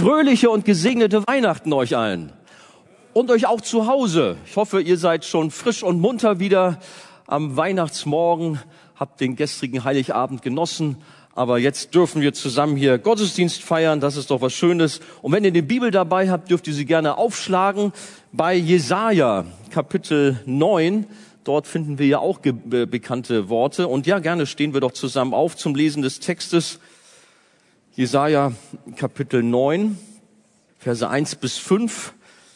fröhliche und gesegnete Weihnachten euch allen. Und euch auch zu Hause. Ich hoffe, ihr seid schon frisch und munter wieder am Weihnachtsmorgen, habt den gestrigen Heiligabend genossen. Aber jetzt dürfen wir zusammen hier Gottesdienst feiern. Das ist doch was Schönes. Und wenn ihr die Bibel dabei habt, dürft ihr sie gerne aufschlagen. Bei Jesaja, Kapitel 9. Dort finden wir ja auch bekannte Worte. Und ja, gerne stehen wir doch zusammen auf zum Lesen des Textes. Jesaja Kapitel 9, Verse 1 bis 5,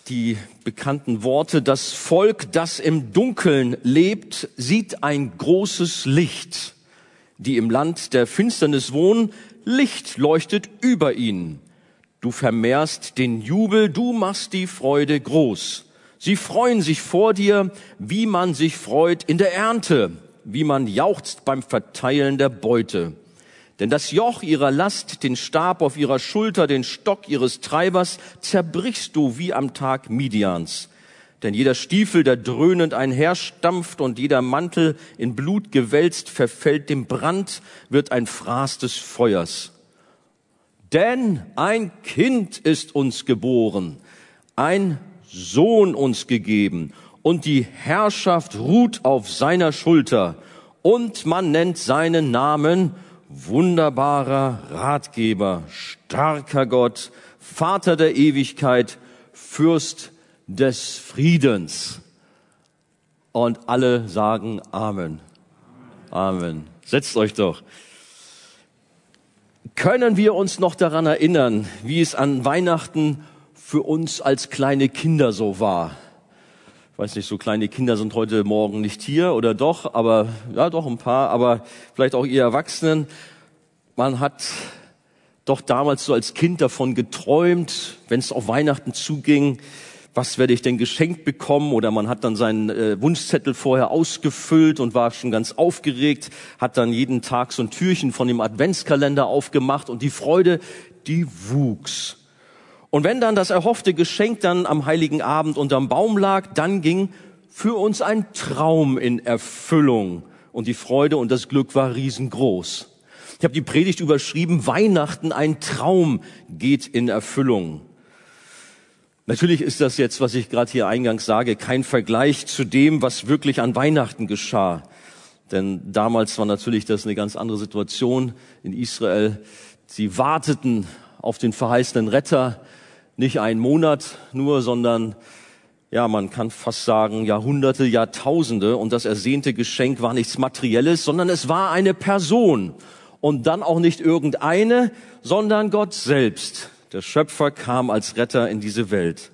die bekannten Worte. Das Volk, das im Dunkeln lebt, sieht ein großes Licht. Die im Land der Finsternis wohnen, Licht leuchtet über ihnen. Du vermehrst den Jubel, du machst die Freude groß. Sie freuen sich vor dir, wie man sich freut in der Ernte, wie man jauchzt beim Verteilen der Beute. Denn das Joch ihrer Last, den Stab auf ihrer Schulter, den Stock ihres Treibers, zerbrichst du wie am Tag Midians. Denn jeder Stiefel, der dröhnend einherstampft und jeder Mantel in Blut gewälzt, verfällt dem Brand, wird ein Fraß des Feuers. Denn ein Kind ist uns geboren, ein Sohn uns gegeben, und die Herrschaft ruht auf seiner Schulter, und man nennt seinen Namen wunderbarer Ratgeber, starker Gott, Vater der Ewigkeit, Fürst des Friedens. Und alle sagen Amen. Amen. Setzt euch doch. Können wir uns noch daran erinnern, wie es an Weihnachten für uns als kleine Kinder so war? Weiß nicht, so kleine Kinder sind heute Morgen nicht hier oder doch, aber ja, doch ein paar, aber vielleicht auch ihr Erwachsenen. Man hat doch damals so als Kind davon geträumt, wenn es auf Weihnachten zuging, was werde ich denn geschenkt bekommen? Oder man hat dann seinen äh, Wunschzettel vorher ausgefüllt und war schon ganz aufgeregt, hat dann jeden Tag so ein Türchen von dem Adventskalender aufgemacht und die Freude, die wuchs. Und wenn dann das erhoffte Geschenk dann am heiligen Abend unterm Baum lag, dann ging für uns ein Traum in Erfüllung. Und die Freude und das Glück war riesengroß. Ich habe die Predigt überschrieben, Weihnachten, ein Traum geht in Erfüllung. Natürlich ist das jetzt, was ich gerade hier eingangs sage, kein Vergleich zu dem, was wirklich an Weihnachten geschah. Denn damals war natürlich das eine ganz andere Situation in Israel. Sie warteten auf den verheißenen Retter nicht ein Monat nur, sondern ja, man kann fast sagen Jahrhunderte, Jahrtausende. Und das ersehnte Geschenk war nichts Materielles, sondern es war eine Person. Und dann auch nicht irgendeine, sondern Gott selbst. Der Schöpfer kam als Retter in diese Welt.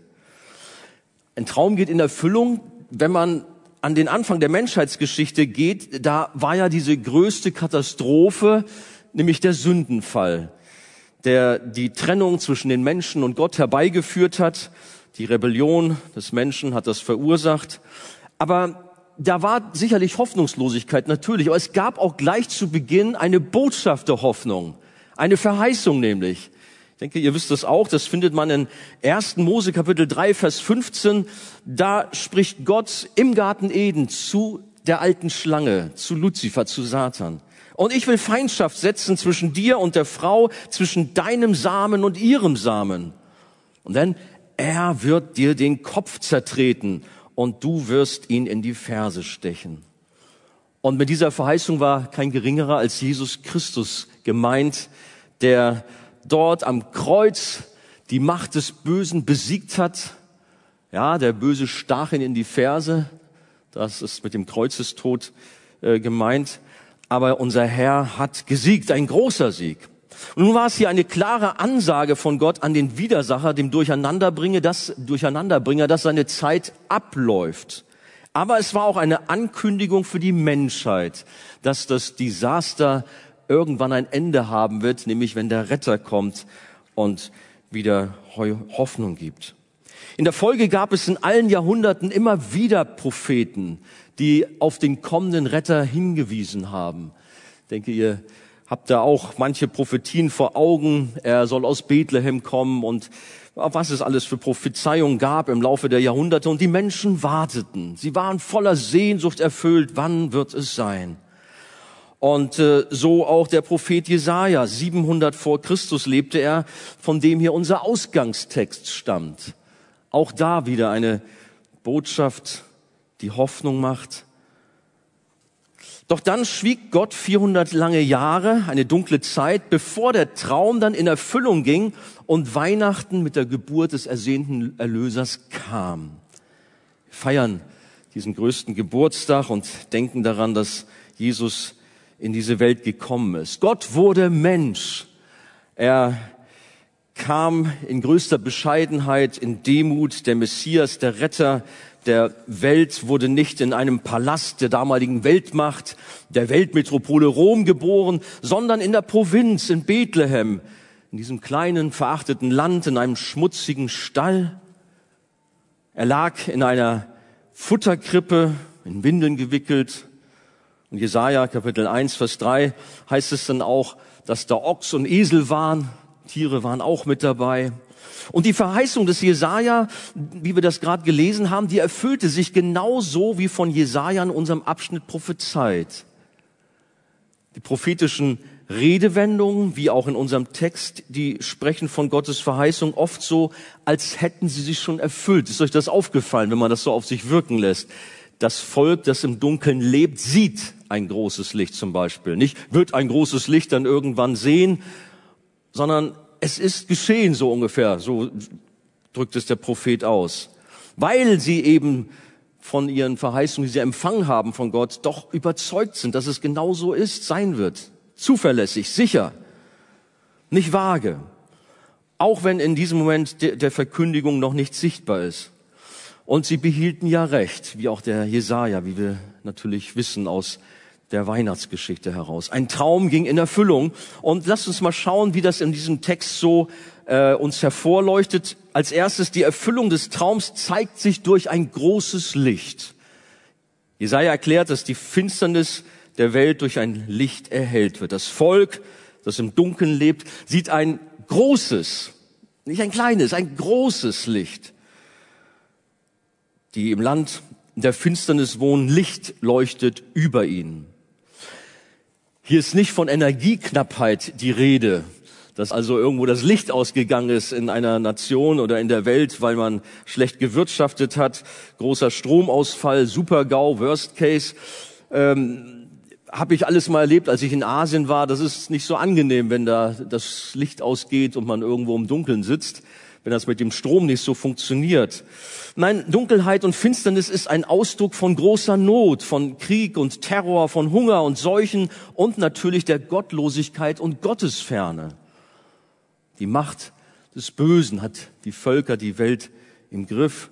Ein Traum geht in Erfüllung, wenn man an den Anfang der Menschheitsgeschichte geht. Da war ja diese größte Katastrophe, nämlich der Sündenfall der die Trennung zwischen den Menschen und Gott herbeigeführt hat. Die Rebellion des Menschen hat das verursacht. Aber da war sicherlich Hoffnungslosigkeit, natürlich. Aber es gab auch gleich zu Beginn eine Botschaft der Hoffnung. Eine Verheißung nämlich. Ich denke, ihr wisst das auch. Das findet man in 1. Mose Kapitel 3, Vers 15. Da spricht Gott im Garten Eden zu der alten Schlange, zu Luzifer, zu Satan. Und ich will Feindschaft setzen zwischen dir und der Frau, zwischen deinem Samen und ihrem Samen. Und dann, er wird dir den Kopf zertreten und du wirst ihn in die Ferse stechen. Und mit dieser Verheißung war kein geringerer als Jesus Christus gemeint, der dort am Kreuz die Macht des Bösen besiegt hat. Ja, der Böse stach ihn in die Ferse. Das ist mit dem Kreuzestod äh, gemeint aber unser Herr hat gesiegt, ein großer Sieg. Und nun war es hier eine klare Ansage von Gott an den Widersacher, dem Durcheinanderbringer, das Durcheinanderbringer, dass seine Zeit abläuft. Aber es war auch eine Ankündigung für die Menschheit, dass das Desaster irgendwann ein Ende haben wird, nämlich wenn der Retter kommt und wieder Hoffnung gibt. In der Folge gab es in allen Jahrhunderten immer wieder Propheten, die auf den kommenden Retter hingewiesen haben. Ich denke, ihr habt da auch manche Prophetien vor Augen. Er soll aus Bethlehem kommen und was es alles für Prophezeiungen gab im Laufe der Jahrhunderte. Und die Menschen warteten. Sie waren voller Sehnsucht erfüllt. Wann wird es sein? Und äh, so auch der Prophet Jesaja. 700 vor Christus lebte er, von dem hier unser Ausgangstext stammt. Auch da wieder eine Botschaft, die Hoffnung macht. Doch dann schwieg Gott 400 lange Jahre, eine dunkle Zeit, bevor der Traum dann in Erfüllung ging und Weihnachten mit der Geburt des ersehnten Erlösers kam. Wir feiern diesen größten Geburtstag und denken daran, dass Jesus in diese Welt gekommen ist. Gott wurde Mensch. Er kam in größter Bescheidenheit, in Demut, der Messias, der Retter der Welt wurde nicht in einem Palast der damaligen Weltmacht, der Weltmetropole Rom geboren, sondern in der Provinz, in Bethlehem, in diesem kleinen, verachteten Land, in einem schmutzigen Stall. Er lag in einer Futterkrippe, in Windeln gewickelt, in Jesaja Kapitel 1, Vers 3 heißt es dann auch, dass da Ochs und Esel waren. Tiere waren auch mit dabei. Und die Verheißung des Jesaja, wie wir das gerade gelesen haben, die erfüllte sich genauso wie von Jesaja in unserem Abschnitt prophezeit. Die prophetischen Redewendungen, wie auch in unserem Text, die sprechen von Gottes Verheißung oft so, als hätten sie sich schon erfüllt. Ist euch das aufgefallen, wenn man das so auf sich wirken lässt? Das Volk, das im Dunkeln lebt, sieht ein großes Licht zum Beispiel. Nicht wird ein großes Licht dann irgendwann sehen, sondern es ist geschehen, so ungefähr, so drückt es der Prophet aus. Weil sie eben von ihren Verheißungen, die sie empfangen haben von Gott, doch überzeugt sind, dass es genau so ist, sein wird. Zuverlässig, sicher, nicht vage. Auch wenn in diesem Moment der Verkündigung noch nicht sichtbar ist. Und sie behielten ja recht, wie auch der Jesaja, wie wir natürlich wissen aus der Weihnachtsgeschichte heraus. Ein Traum ging in Erfüllung. Und lasst uns mal schauen, wie das in diesem Text so äh, uns hervorleuchtet. Als erstes, die Erfüllung des Traums zeigt sich durch ein großes Licht. Jesaja erklärt, dass die Finsternis der Welt durch ein Licht erhellt wird. Das Volk, das im Dunkeln lebt, sieht ein großes, nicht ein kleines, ein großes Licht. Die im Land der Finsternis wohnen, Licht leuchtet über ihnen. Hier ist nicht von Energieknappheit die Rede, dass also irgendwo das Licht ausgegangen ist in einer Nation oder in der Welt, weil man schlecht gewirtschaftet hat, großer Stromausfall, Supergau, Worst Case. Ähm, habe ich alles mal erlebt, als ich in Asien war. Das ist nicht so angenehm, wenn da das Licht ausgeht und man irgendwo im Dunkeln sitzt wenn das mit dem Strom nicht so funktioniert. Nein, Dunkelheit und Finsternis ist ein Ausdruck von großer Not, von Krieg und Terror, von Hunger und Seuchen und natürlich der Gottlosigkeit und Gottesferne. Die Macht des Bösen hat die Völker, die Welt im Griff.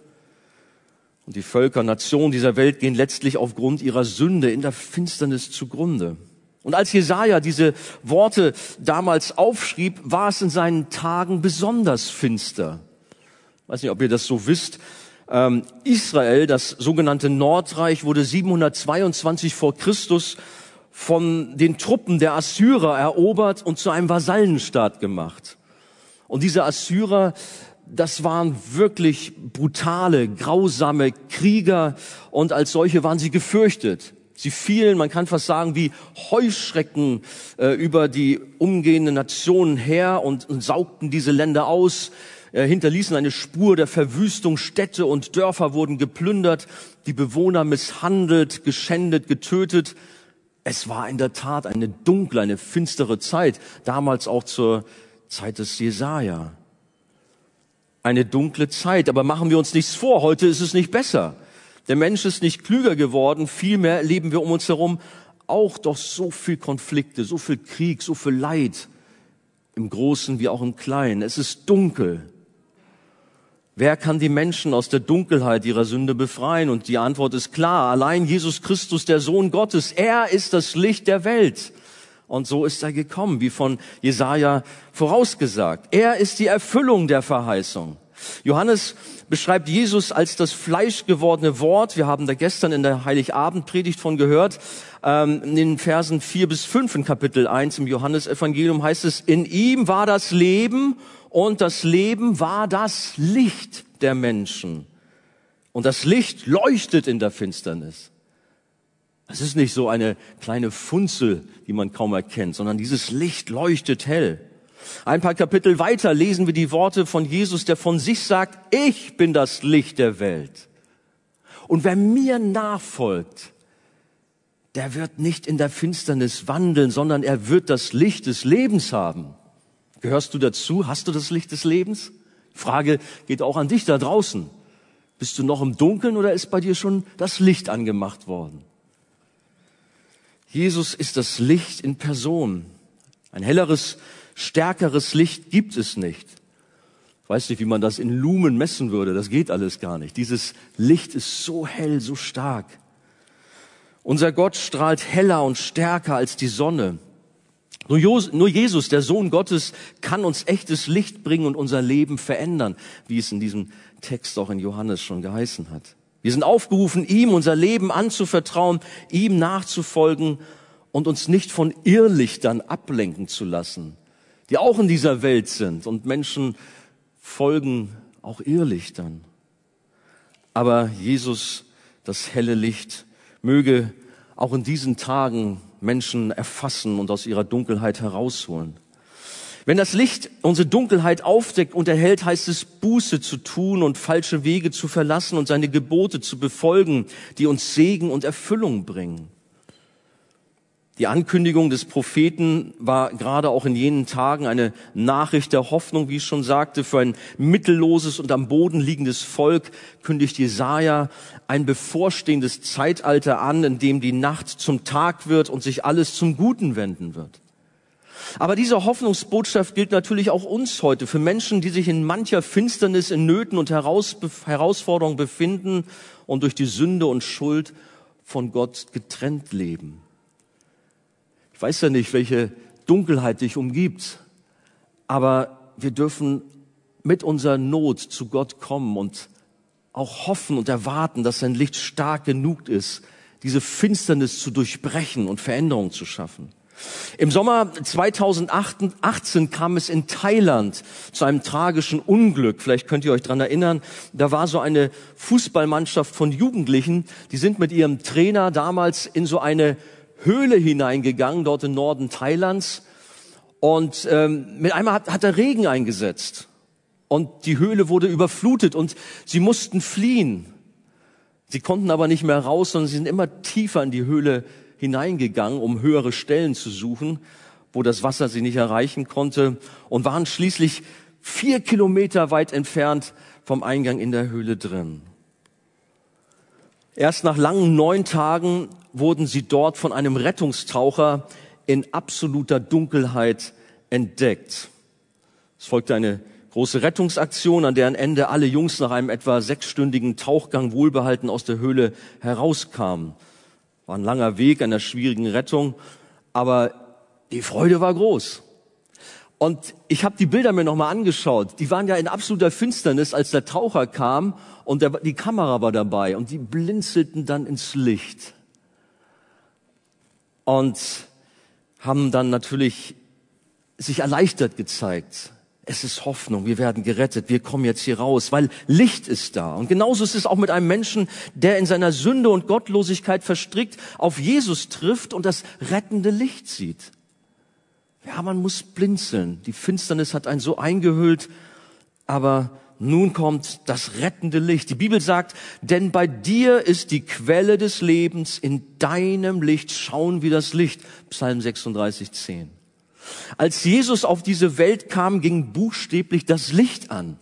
Und die Völker, Nationen dieser Welt gehen letztlich aufgrund ihrer Sünde in der Finsternis zugrunde. Und als Jesaja diese Worte damals aufschrieb, war es in seinen Tagen besonders finster. Ich weiß nicht, ob ihr das so wisst. Ähm, Israel, das sogenannte Nordreich, wurde 722 vor Christus von den Truppen der Assyrer erobert und zu einem Vasallenstaat gemacht. Und diese Assyrer, das waren wirklich brutale, grausame Krieger und als solche waren sie gefürchtet. Sie fielen, man kann fast sagen, wie Heuschrecken äh, über die umgehenden Nationen her und, und saugten diese Länder aus, äh, hinterließen eine Spur der Verwüstung, Städte und Dörfer wurden geplündert, die Bewohner misshandelt, geschändet, getötet. Es war in der Tat eine dunkle, eine finstere Zeit, damals auch zur Zeit des Jesaja. Eine dunkle Zeit, aber machen wir uns nichts vor, heute ist es nicht besser. Der Mensch ist nicht klüger geworden, vielmehr erleben wir um uns herum auch doch so viel Konflikte, so viel Krieg, so viel Leid, im Großen wie auch im Kleinen. Es ist dunkel. Wer kann die Menschen aus der Dunkelheit ihrer Sünde befreien? Und die Antwort ist klar, allein Jesus Christus, der Sohn Gottes. Er ist das Licht der Welt. Und so ist er gekommen, wie von Jesaja vorausgesagt. Er ist die Erfüllung der Verheißung. Johannes beschreibt Jesus als das fleischgewordene Wort. Wir haben da gestern in der Heiligabendpredigt von gehört. Ähm, in den Versen 4 bis 5 in Kapitel 1 im Johannesevangelium heißt es, in ihm war das Leben und das Leben war das Licht der Menschen. Und das Licht leuchtet in der Finsternis. Das ist nicht so eine kleine Funzel, die man kaum erkennt, sondern dieses Licht leuchtet hell. Ein paar Kapitel weiter lesen wir die Worte von Jesus, der von sich sagt, ich bin das Licht der Welt. Und wer mir nachfolgt, der wird nicht in der Finsternis wandeln, sondern er wird das Licht des Lebens haben. Gehörst du dazu? Hast du das Licht des Lebens? Frage geht auch an dich da draußen. Bist du noch im Dunkeln oder ist bei dir schon das Licht angemacht worden? Jesus ist das Licht in Person. Ein helleres, stärkeres Licht gibt es nicht. Ich weiß nicht, wie man das in Lumen messen würde. Das geht alles gar nicht. Dieses Licht ist so hell, so stark. Unser Gott strahlt heller und stärker als die Sonne. Nur Jesus, der Sohn Gottes, kann uns echtes Licht bringen und unser Leben verändern, wie es in diesem Text auch in Johannes schon geheißen hat. Wir sind aufgerufen, ihm unser Leben anzuvertrauen, ihm nachzufolgen und uns nicht von Irrlichtern ablenken zu lassen, die auch in dieser Welt sind und Menschen folgen auch Irrlichtern. Aber Jesus, das helle Licht, möge auch in diesen Tagen Menschen erfassen und aus ihrer Dunkelheit herausholen. Wenn das Licht unsere Dunkelheit aufdeckt und erhält, heißt es Buße zu tun und falsche Wege zu verlassen und seine Gebote zu befolgen, die uns Segen und Erfüllung bringen. Die Ankündigung des Propheten war gerade auch in jenen Tagen eine Nachricht der Hoffnung, wie ich schon sagte, für ein mittelloses und am Boden liegendes Volk kündigt Jesaja ein bevorstehendes Zeitalter an, in dem die Nacht zum Tag wird und sich alles zum Guten wenden wird. Aber diese Hoffnungsbotschaft gilt natürlich auch uns heute, für Menschen, die sich in mancher Finsternis, in Nöten und Herausforderungen befinden und durch die Sünde und Schuld von Gott getrennt leben. Ich weiß ja nicht, welche Dunkelheit dich umgibt, aber wir dürfen mit unserer Not zu Gott kommen und auch hoffen und erwarten, dass sein Licht stark genug ist, diese Finsternis zu durchbrechen und Veränderungen zu schaffen. Im Sommer 2018 kam es in Thailand zu einem tragischen Unglück. Vielleicht könnt ihr euch dran erinnern. Da war so eine Fußballmannschaft von Jugendlichen, die sind mit ihrem Trainer damals in so eine Höhle hineingegangen, dort im Norden Thailands. Und ähm, mit einmal hat, hat der Regen eingesetzt. Und die Höhle wurde überflutet und sie mussten fliehen. Sie konnten aber nicht mehr raus, sondern sie sind immer tiefer in die Höhle hineingegangen, um höhere Stellen zu suchen, wo das Wasser sie nicht erreichen konnte und waren schließlich vier Kilometer weit entfernt vom Eingang in der Höhle drin. Erst nach langen neun Tagen wurden sie dort von einem Rettungstaucher in absoluter Dunkelheit entdeckt. Es folgte eine große Rettungsaktion, an deren Ende alle Jungs nach einem etwa sechsstündigen Tauchgang wohlbehalten aus der Höhle herauskamen. War ein langer Weg einer schwierigen Rettung, aber die Freude war groß. Und ich habe die Bilder mir nochmal angeschaut. Die waren ja in absoluter Finsternis, als der Taucher kam und der, die Kamera war dabei und die blinzelten dann ins Licht. Und haben dann natürlich sich erleichtert gezeigt. Es ist Hoffnung, wir werden gerettet, wir kommen jetzt hier raus, weil Licht ist da. Und genauso ist es auch mit einem Menschen, der in seiner Sünde und Gottlosigkeit verstrickt, auf Jesus trifft und das rettende Licht sieht. Ja, man muss blinzeln. Die Finsternis hat einen so eingehüllt, aber nun kommt das rettende Licht. Die Bibel sagt, denn bei dir ist die Quelle des Lebens, in deinem Licht schauen wir das Licht. Psalm 36, 10. Als Jesus auf diese Welt kam, ging buchstäblich das Licht an.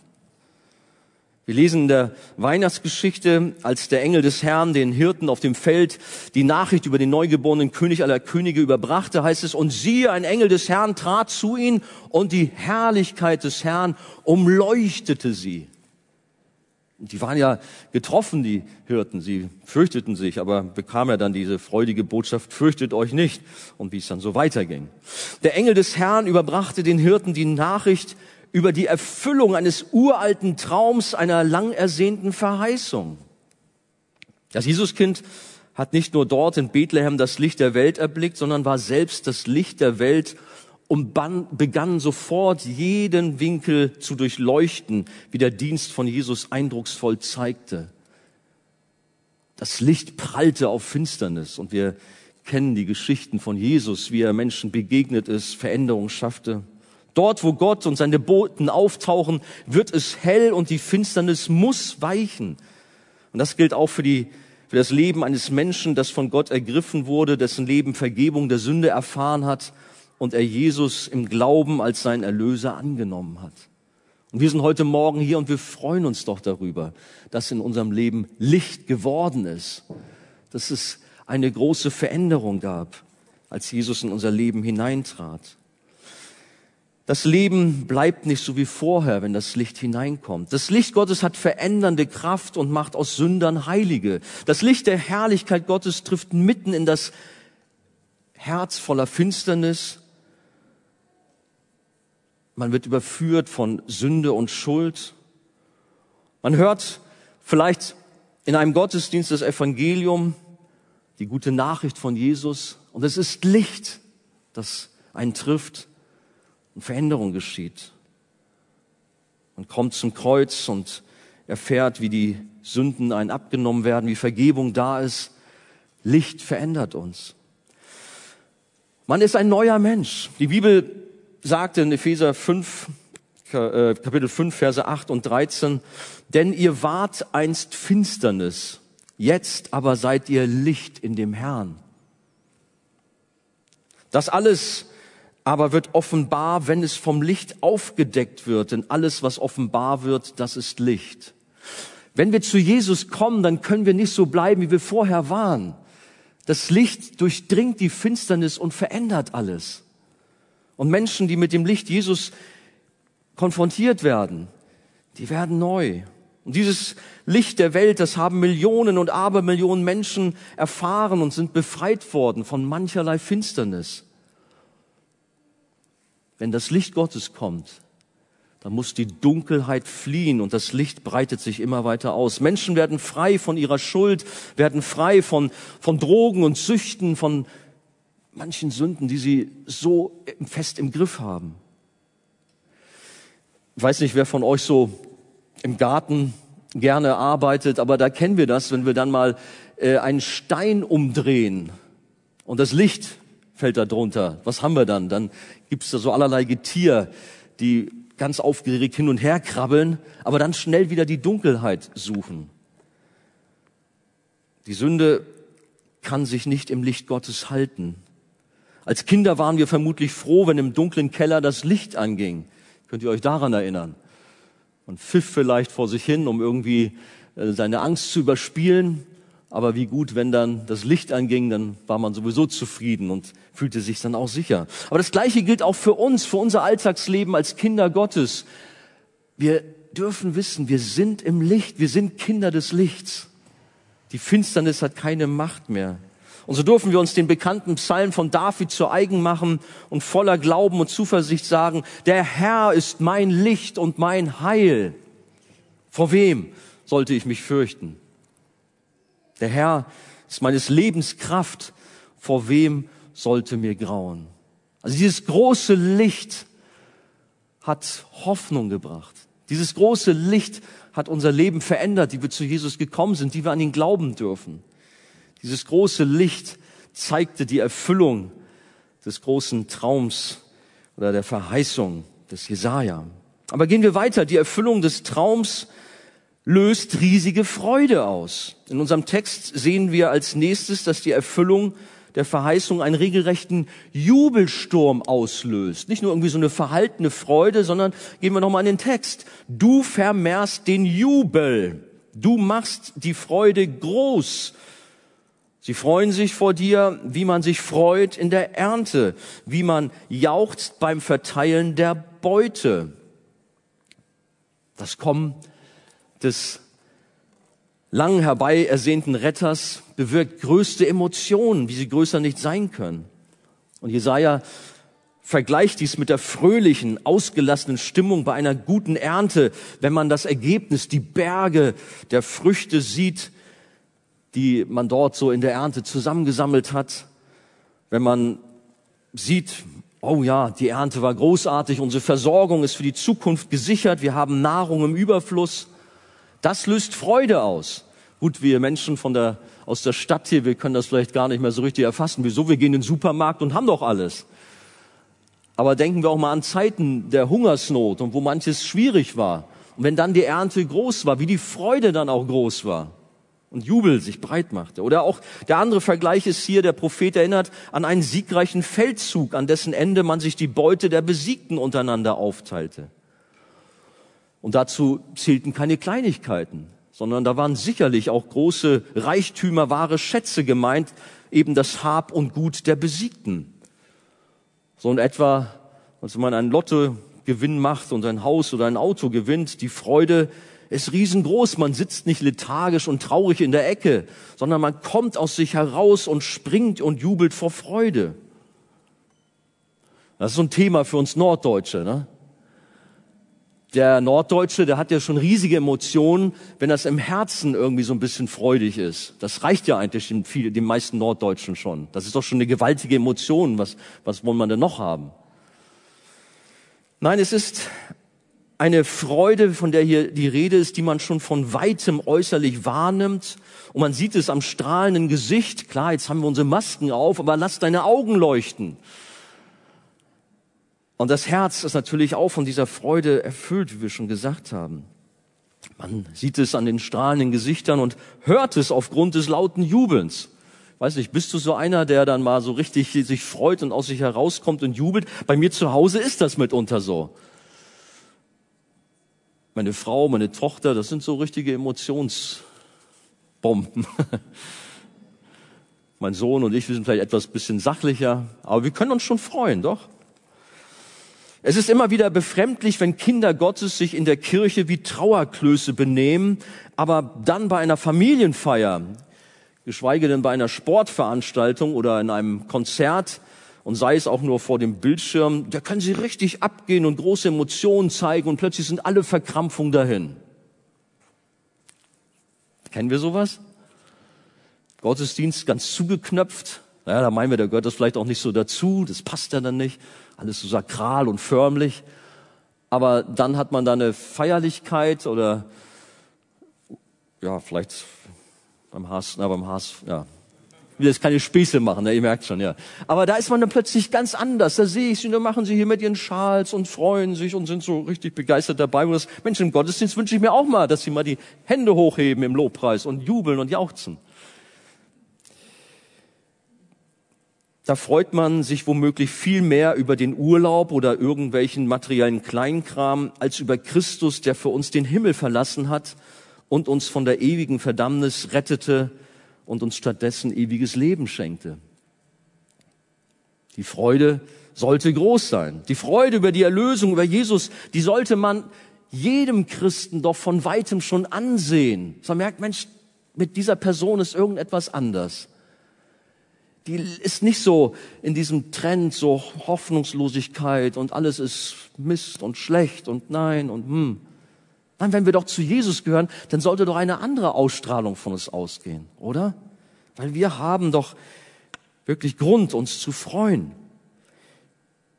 Wir lesen in der Weihnachtsgeschichte, als der Engel des Herrn den Hirten auf dem Feld die Nachricht über den neugeborenen König aller Könige überbrachte, heißt es, und siehe, ein Engel des Herrn trat zu ihnen und die Herrlichkeit des Herrn umleuchtete sie. Die waren ja getroffen, die Hirten. Sie fürchteten sich, aber bekam er dann diese freudige Botschaft, fürchtet euch nicht. Und wie es dann so weiterging. Der Engel des Herrn überbrachte den Hirten die Nachricht über die Erfüllung eines uralten Traums, einer lang ersehnten Verheißung. Das Jesuskind hat nicht nur dort in Bethlehem das Licht der Welt erblickt, sondern war selbst das Licht der Welt und begann sofort jeden Winkel zu durchleuchten, wie der Dienst von Jesus eindrucksvoll zeigte. Das Licht prallte auf Finsternis und wir kennen die Geschichten von Jesus, wie er Menschen begegnet ist, Veränderung schaffte. Dort, wo Gott und seine Boten auftauchen, wird es hell und die Finsternis muss weichen. Und das gilt auch für die für das Leben eines Menschen, das von Gott ergriffen wurde, dessen Leben Vergebung der Sünde erfahren hat und er Jesus im Glauben als sein Erlöser angenommen hat. Und wir sind heute Morgen hier und wir freuen uns doch darüber, dass in unserem Leben Licht geworden ist, dass es eine große Veränderung gab, als Jesus in unser Leben hineintrat. Das Leben bleibt nicht so wie vorher, wenn das Licht hineinkommt. Das Licht Gottes hat verändernde Kraft und macht aus Sündern Heilige. Das Licht der Herrlichkeit Gottes trifft mitten in das Herz voller Finsternis. Man wird überführt von Sünde und Schuld. Man hört vielleicht in einem Gottesdienst das Evangelium, die gute Nachricht von Jesus, und es ist Licht, das einen trifft Veränderung geschieht. Man kommt zum Kreuz und erfährt, wie die Sünden einen abgenommen werden, wie Vergebung da ist. Licht verändert uns. Man ist ein neuer Mensch. Die Bibel sagte in Epheser 5, äh, Kapitel 5, Verse 8 und 13, denn ihr wart einst Finsternis, jetzt aber seid ihr Licht in dem Herrn. Das alles aber wird offenbar, wenn es vom Licht aufgedeckt wird. Denn alles, was offenbar wird, das ist Licht. Wenn wir zu Jesus kommen, dann können wir nicht so bleiben, wie wir vorher waren. Das Licht durchdringt die Finsternis und verändert alles. Und Menschen, die mit dem Licht Jesus konfrontiert werden, die werden neu. Und dieses Licht der Welt, das haben Millionen und Abermillionen Menschen erfahren und sind befreit worden von mancherlei Finsternis. Wenn das Licht Gottes kommt, dann muss die Dunkelheit fliehen und das Licht breitet sich immer weiter aus. Menschen werden frei von ihrer Schuld, werden frei von, von Drogen und Süchten, von manchen Sünden, die sie so fest im Griff haben. Ich weiß nicht, wer von euch so im Garten gerne arbeitet, aber da kennen wir das, wenn wir dann mal äh, einen Stein umdrehen und das Licht fällt da drunter. Was haben wir dann? Dann gibt's da so allerlei Getier, die ganz aufgeregt hin und her krabbeln, aber dann schnell wieder die Dunkelheit suchen. Die Sünde kann sich nicht im Licht Gottes halten. Als Kinder waren wir vermutlich froh, wenn im dunklen Keller das Licht anging. Könnt ihr euch daran erinnern? Man pfiff vielleicht vor sich hin, um irgendwie äh, seine Angst zu überspielen. Aber wie gut, wenn dann das Licht anging, dann war man sowieso zufrieden und fühlte sich dann auch sicher. Aber das Gleiche gilt auch für uns, für unser Alltagsleben als Kinder Gottes. Wir dürfen wissen, wir sind im Licht, wir sind Kinder des Lichts. Die Finsternis hat keine Macht mehr. Und so dürfen wir uns den bekannten Psalm von David zu eigen machen und voller Glauben und Zuversicht sagen, der Herr ist mein Licht und mein Heil. Vor wem sollte ich mich fürchten? Der Herr ist meines Lebens Kraft. Vor wem sollte mir grauen? Also dieses große Licht hat Hoffnung gebracht. Dieses große Licht hat unser Leben verändert, die wir zu Jesus gekommen sind, die wir an ihn glauben dürfen. Dieses große Licht zeigte die Erfüllung des großen Traums oder der Verheißung des Jesaja. Aber gehen wir weiter. Die Erfüllung des Traums löst riesige Freude aus. In unserem Text sehen wir als nächstes, dass die Erfüllung der Verheißung einen regelrechten Jubelsturm auslöst. Nicht nur irgendwie so eine verhaltene Freude, sondern gehen wir nochmal in den Text. Du vermehrst den Jubel. Du machst die Freude groß. Sie freuen sich vor dir, wie man sich freut in der Ernte, wie man jauchzt beim Verteilen der Beute. Das Kommen des lang herbei ersehnten Retters bewirkt größte Emotionen, wie sie größer nicht sein können. Und Jesaja vergleicht dies mit der fröhlichen, ausgelassenen Stimmung bei einer guten Ernte, wenn man das Ergebnis, die Berge der Früchte sieht, die man dort so in der Ernte zusammengesammelt hat, wenn man sieht, oh ja, die Ernte war großartig, unsere Versorgung ist für die Zukunft gesichert, wir haben Nahrung im Überfluss, das löst Freude aus. Gut, wir Menschen von der, aus der Stadt hier, wir können das vielleicht gar nicht mehr so richtig erfassen. Wieso? Wir gehen in den Supermarkt und haben doch alles. Aber denken wir auch mal an Zeiten der Hungersnot und wo manches schwierig war. Und wenn dann die Ernte groß war, wie die Freude dann auch groß war und Jubel sich breit machte. Oder auch der andere Vergleich ist hier, der Prophet erinnert an einen siegreichen Feldzug, an dessen Ende man sich die Beute der Besiegten untereinander aufteilte. Und dazu zählten keine Kleinigkeiten, sondern da waren sicherlich auch große Reichtümer, wahre Schätze gemeint, eben das Hab und Gut der Besiegten. So in etwa, als man einen Lottogewinn macht und ein Haus oder ein Auto gewinnt, die Freude ist riesengroß. Man sitzt nicht lethargisch und traurig in der Ecke, sondern man kommt aus sich heraus und springt und jubelt vor Freude. Das ist so ein Thema für uns Norddeutsche. Ne? Der Norddeutsche, der hat ja schon riesige Emotionen, wenn das im Herzen irgendwie so ein bisschen freudig ist. Das reicht ja eigentlich den, viel, den meisten Norddeutschen schon. Das ist doch schon eine gewaltige Emotion. Was, was wollen wir denn noch haben? Nein, es ist eine Freude, von der hier die Rede ist, die man schon von weitem äußerlich wahrnimmt. Und man sieht es am strahlenden Gesicht. Klar, jetzt haben wir unsere Masken auf, aber lass deine Augen leuchten. Und das Herz ist natürlich auch von dieser Freude erfüllt, wie wir schon gesagt haben. Man sieht es an den strahlenden Gesichtern und hört es aufgrund des lauten Jubelns. Weiß nicht, bist du so einer, der dann mal so richtig sich freut und aus sich herauskommt und jubelt? Bei mir zu Hause ist das mitunter so meine Frau, meine Tochter, das sind so richtige Emotionsbomben. mein Sohn und ich, wir sind vielleicht etwas bisschen sachlicher, aber wir können uns schon freuen, doch. Es ist immer wieder befremdlich, wenn Kinder Gottes sich in der Kirche wie Trauerklöße benehmen, aber dann bei einer Familienfeier, geschweige denn bei einer Sportveranstaltung oder in einem Konzert, und sei es auch nur vor dem Bildschirm, da können sie richtig abgehen und große Emotionen zeigen und plötzlich sind alle Verkrampfungen dahin. Kennen wir sowas? Gottesdienst ganz zugeknöpft. Naja, da meinen wir, da gehört das vielleicht auch nicht so dazu, das passt ja dann nicht. Alles so sakral und förmlich. Aber dann hat man da eine Feierlichkeit oder ja, vielleicht beim Haas, na, beim Haas, ja, will jetzt keine Späße machen, ne? ihr merkt schon, ja. Aber da ist man dann plötzlich ganz anders. Da sehe ich sie, da machen sie hier mit ihren Schals und freuen sich und sind so richtig begeistert dabei. Und das, Mensch, im Gottesdienst wünsche ich mir auch mal, dass sie mal die Hände hochheben im Lobpreis und jubeln und jauchzen. Da freut man sich womöglich viel mehr über den Urlaub oder irgendwelchen materiellen Kleinkram als über Christus, der für uns den Himmel verlassen hat und uns von der ewigen Verdammnis rettete und uns stattdessen ewiges Leben schenkte. Die Freude sollte groß sein. Die Freude über die Erlösung, über Jesus, die sollte man jedem Christen doch von weitem schon ansehen. Man merkt, Mensch, mit dieser Person ist irgendetwas anders. Die ist nicht so in diesem Trend, so Hoffnungslosigkeit und alles ist Mist und schlecht und nein und hm. Nein, wenn wir doch zu Jesus gehören, dann sollte doch eine andere Ausstrahlung von uns ausgehen, oder? Weil wir haben doch wirklich Grund, uns zu freuen.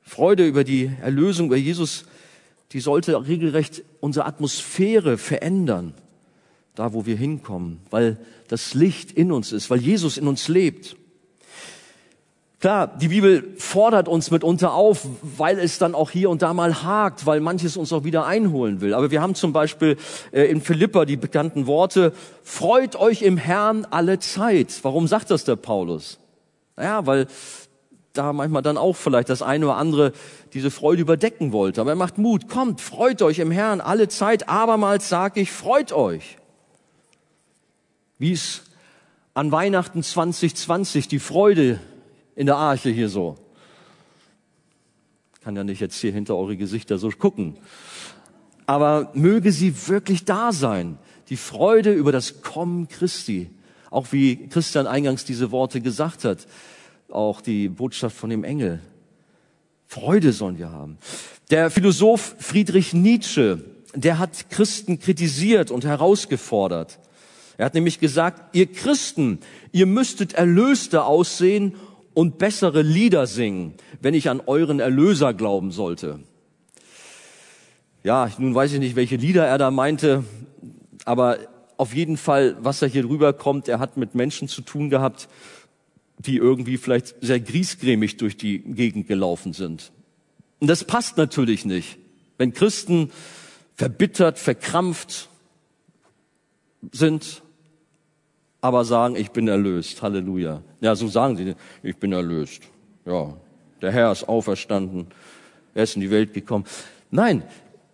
Freude über die Erlösung, über Jesus, die sollte regelrecht unsere Atmosphäre verändern, da wo wir hinkommen, weil das Licht in uns ist, weil Jesus in uns lebt. Klar, die Bibel fordert uns mitunter auf, weil es dann auch hier und da mal hakt, weil manches uns auch wieder einholen will. Aber wir haben zum Beispiel äh, in Philippa die bekannten Worte, freut euch im Herrn alle Zeit. Warum sagt das der Paulus? Naja, weil da manchmal dann auch vielleicht das eine oder andere diese Freude überdecken wollte. Aber er macht Mut, kommt, freut euch im Herrn alle Zeit. Abermals sage ich, freut euch. Wie es an Weihnachten 2020 die Freude in der Arche hier so. Kann ja nicht jetzt hier hinter eure Gesichter so gucken. Aber möge sie wirklich da sein. Die Freude über das Kommen Christi. Auch wie Christian eingangs diese Worte gesagt hat. Auch die Botschaft von dem Engel. Freude sollen wir haben. Der Philosoph Friedrich Nietzsche, der hat Christen kritisiert und herausgefordert. Er hat nämlich gesagt, ihr Christen, ihr müsstet erlöster aussehen und bessere Lieder singen, wenn ich an euren Erlöser glauben sollte. Ja, nun weiß ich nicht, welche Lieder er da meinte, aber auf jeden Fall, was er hier rüberkommt, er hat mit Menschen zu tun gehabt, die irgendwie vielleicht sehr griesgrämig durch die Gegend gelaufen sind. Und das passt natürlich nicht. Wenn Christen verbittert, verkrampft sind, aber sagen, ich bin erlöst. Halleluja. Ja, so sagen sie, ich bin erlöst. Ja, der Herr ist auferstanden. Er ist in die Welt gekommen. Nein,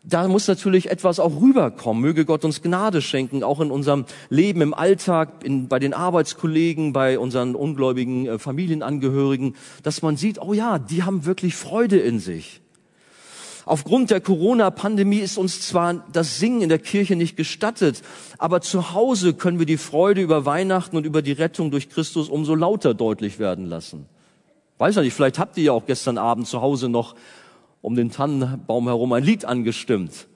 da muss natürlich etwas auch rüberkommen. Möge Gott uns Gnade schenken, auch in unserem Leben im Alltag, in, bei den Arbeitskollegen, bei unseren ungläubigen äh, Familienangehörigen, dass man sieht, oh ja, die haben wirklich Freude in sich. Aufgrund der Corona-Pandemie ist uns zwar das Singen in der Kirche nicht gestattet, aber zu Hause können wir die Freude über Weihnachten und über die Rettung durch Christus umso lauter deutlich werden lassen. Weiß ja nicht, vielleicht habt ihr ja auch gestern Abend zu Hause noch um den Tannenbaum herum ein Lied angestimmt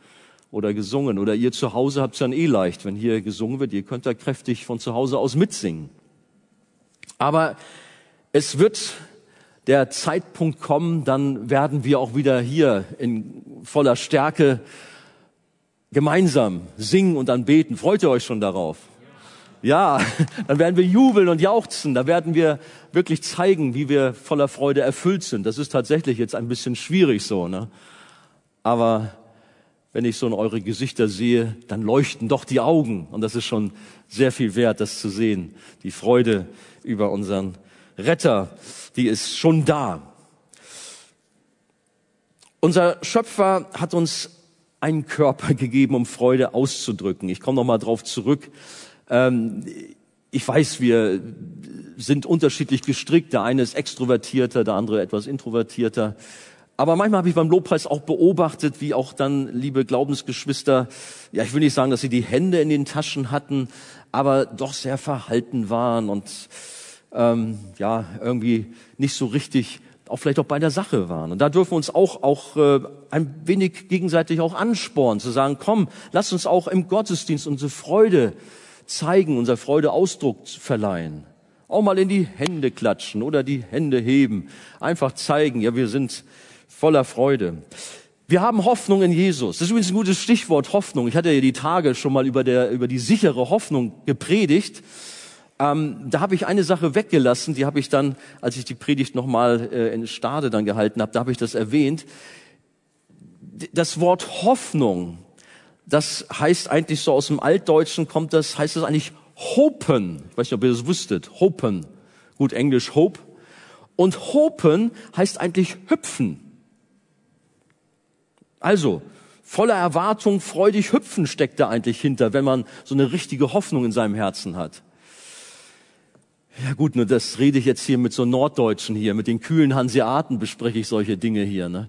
oder gesungen. Oder ihr zu Hause habt es dann eh leicht, wenn hier gesungen wird. Ihr könnt da kräftig von zu Hause aus mitsingen. Aber es wird der Zeitpunkt kommen, dann werden wir auch wieder hier in voller Stärke gemeinsam singen und anbeten. Freut ihr euch schon darauf? Ja, dann werden wir jubeln und jauchzen. Da werden wir wirklich zeigen, wie wir voller Freude erfüllt sind. Das ist tatsächlich jetzt ein bisschen schwierig so, ne? Aber wenn ich so in eure Gesichter sehe, dann leuchten doch die Augen. Und das ist schon sehr viel wert, das zu sehen. Die Freude über unseren Retter, die ist schon da. Unser Schöpfer hat uns einen Körper gegeben, um Freude auszudrücken. Ich komme noch mal drauf zurück. Ähm, ich weiß, wir sind unterschiedlich gestrickt. Der eine ist extrovertierter, der andere etwas introvertierter. Aber manchmal habe ich beim Lobpreis auch beobachtet, wie auch dann, liebe Glaubensgeschwister, ja, ich will nicht sagen, dass sie die Hände in den Taschen hatten, aber doch sehr verhalten waren und ähm, ja, irgendwie nicht so richtig auch vielleicht auch bei der Sache waren. Und da dürfen wir uns auch, auch äh, ein wenig gegenseitig auch anspornen, zu sagen, komm, lass uns auch im Gottesdienst unsere Freude zeigen, unserer Freude Ausdruck verleihen. Auch mal in die Hände klatschen oder die Hände heben. Einfach zeigen, ja, wir sind voller Freude. Wir haben Hoffnung in Jesus. Das ist übrigens ein gutes Stichwort, Hoffnung. Ich hatte ja die Tage schon mal über, der, über die sichere Hoffnung gepredigt. Ähm, da habe ich eine Sache weggelassen, die habe ich dann, als ich die Predigt nochmal äh, in Stade dann gehalten habe, da habe ich das erwähnt. Das Wort Hoffnung das heißt eigentlich so aus dem Altdeutschen kommt das, heißt das eigentlich hopen. Ich weiß nicht, ob ihr das wusstet. Hopen. Gut, Englisch hope. Und hopen heißt eigentlich hüpfen. Also, voller Erwartung, freudig hüpfen steckt da eigentlich hinter, wenn man so eine richtige Hoffnung in seinem Herzen hat. Ja gut, nur das rede ich jetzt hier mit so Norddeutschen hier, mit den kühlen Hanseaten bespreche ich solche Dinge hier. Ne?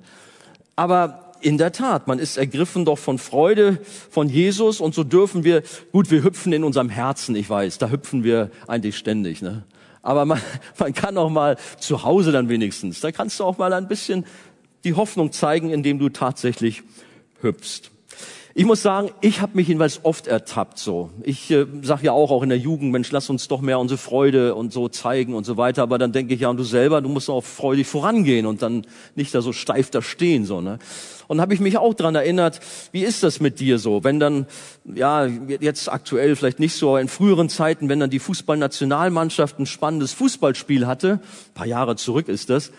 Aber in der Tat, man ist ergriffen doch von Freude von Jesus und so dürfen wir, gut, wir hüpfen in unserem Herzen, ich weiß, da hüpfen wir eigentlich ständig, ne? Aber man, man kann auch mal zu Hause dann wenigstens, da kannst du auch mal ein bisschen die Hoffnung zeigen, indem du tatsächlich hüpfst. Ich muss sagen, ich habe mich jedenfalls oft ertappt so. Ich äh, sage ja auch auch in der Jugend, Mensch, lass uns doch mehr unsere Freude und so zeigen und so weiter. Aber dann denke ich ja, und du selber, du musst auch freudig vorangehen und dann nicht da so steif da stehen so. Ne? Und habe ich mich auch dran erinnert, wie ist das mit dir so, wenn dann ja jetzt aktuell vielleicht nicht so, aber in früheren Zeiten, wenn dann die Fußballnationalmannschaft ein spannendes Fußballspiel hatte, paar Jahre zurück ist das